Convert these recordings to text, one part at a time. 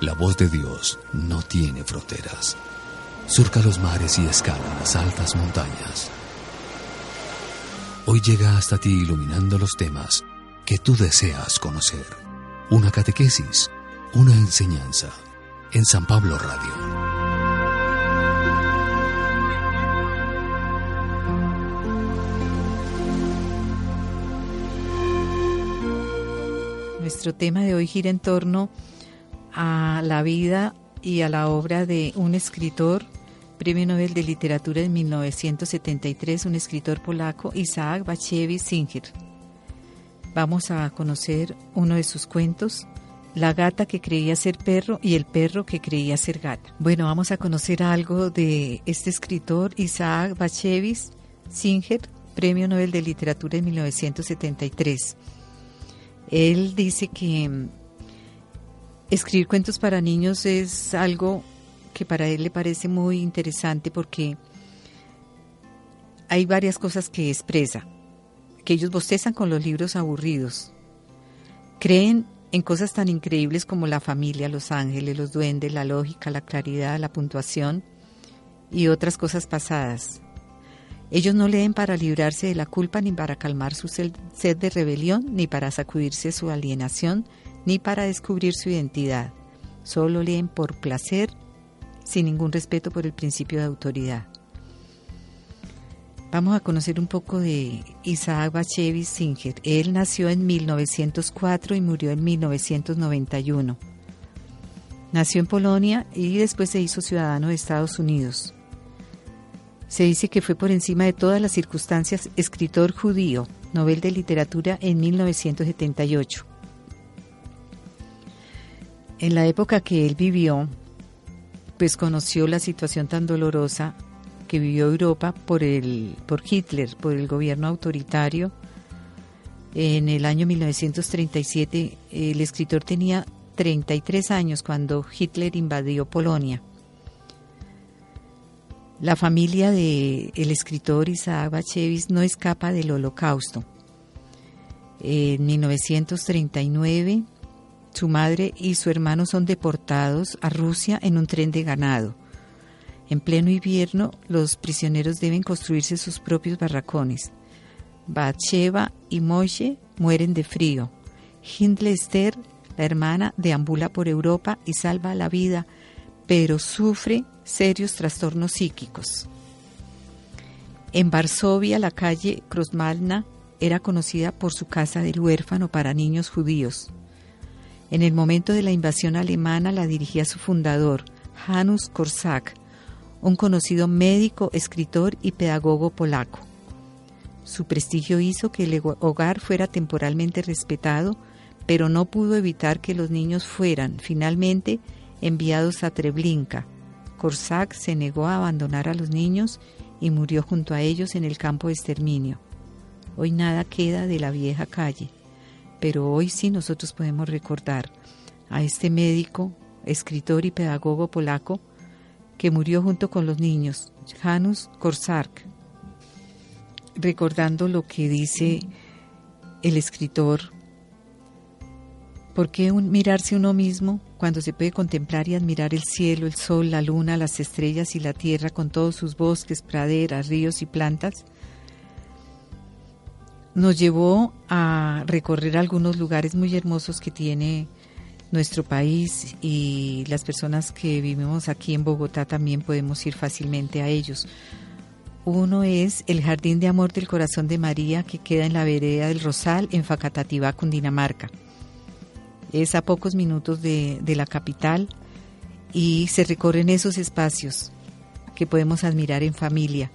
La voz de Dios no tiene fronteras. Surca los mares y escala las altas montañas. Hoy llega hasta ti iluminando los temas que tú deseas conocer. Una catequesis, una enseñanza en San Pablo Radio. Nuestro tema de hoy gira en torno a la vida y a la obra de un escritor, Premio Nobel de Literatura en 1973, un escritor polaco, Isaac Bashevis Singer. Vamos a conocer uno de sus cuentos, La gata que creía ser perro y el perro que creía ser gata. Bueno, vamos a conocer algo de este escritor, Isaac Bashevis Singer, Premio Nobel de Literatura en 1973. Él dice que escribir cuentos para niños es algo que para él le parece muy interesante porque hay varias cosas que expresa, que ellos bostezan con los libros aburridos, creen en cosas tan increíbles como la familia, los ángeles, los duendes, la lógica, la claridad, la puntuación y otras cosas pasadas. Ellos no leen para librarse de la culpa ni para calmar su sed de rebelión, ni para sacudirse su alienación, ni para descubrir su identidad. Solo leen por placer, sin ningún respeto por el principio de autoridad. Vamos a conocer un poco de Isaac Bashevis Singer. Él nació en 1904 y murió en 1991. Nació en Polonia y después se hizo ciudadano de Estados Unidos. Se dice que fue por encima de todas las circunstancias escritor judío, Nobel de Literatura en 1978 en la época que él vivió, pues conoció la situación tan dolorosa que vivió Europa por, el, por Hitler, por el gobierno autoritario. En el año 1937 el escritor tenía 33 años cuando Hitler invadió Polonia. La familia del el escritor Isaac Bashevis no escapa del holocausto. En 1939 su madre y su hermano son deportados a Rusia en un tren de ganado. En pleno invierno, los prisioneros deben construirse sus propios barracones. Batsheva y Moshe mueren de frío. Hindle Esther, la hermana, deambula por Europa y salva la vida, pero sufre serios trastornos psíquicos. En Varsovia, la calle Krosmalna era conocida por su casa del huérfano para niños judíos. En el momento de la invasión alemana la dirigía su fundador, Janusz Korczak, un conocido médico, escritor y pedagogo polaco. Su prestigio hizo que el hogar fuera temporalmente respetado, pero no pudo evitar que los niños fueran finalmente enviados a Treblinka. Korczak se negó a abandonar a los niños y murió junto a ellos en el campo de exterminio. Hoy nada queda de la vieja calle pero hoy sí nosotros podemos recordar a este médico, escritor y pedagogo polaco que murió junto con los niños, Janusz Korczak, recordando lo que dice el escritor. ¿Por qué mirarse uno mismo cuando se puede contemplar y admirar el cielo, el sol, la luna, las estrellas y la tierra con todos sus bosques, praderas, ríos y plantas? Nos llevó a recorrer algunos lugares muy hermosos que tiene nuestro país y las personas que vivimos aquí en Bogotá también podemos ir fácilmente a ellos. Uno es el Jardín de Amor del Corazón de María que queda en la vereda del Rosal en Facatativá, Cundinamarca. Es a pocos minutos de, de la capital y se recorren esos espacios que podemos admirar en familia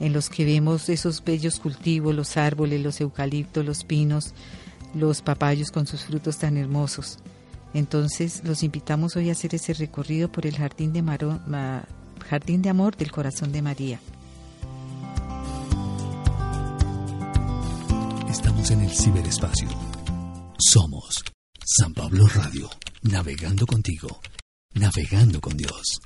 en los que vemos esos bellos cultivos, los árboles, los eucaliptos, los pinos, los papayos con sus frutos tan hermosos. Entonces los invitamos hoy a hacer ese recorrido por el Jardín de, Jardín de Amor del Corazón de María. Estamos en el ciberespacio. Somos San Pablo Radio, navegando contigo, navegando con Dios.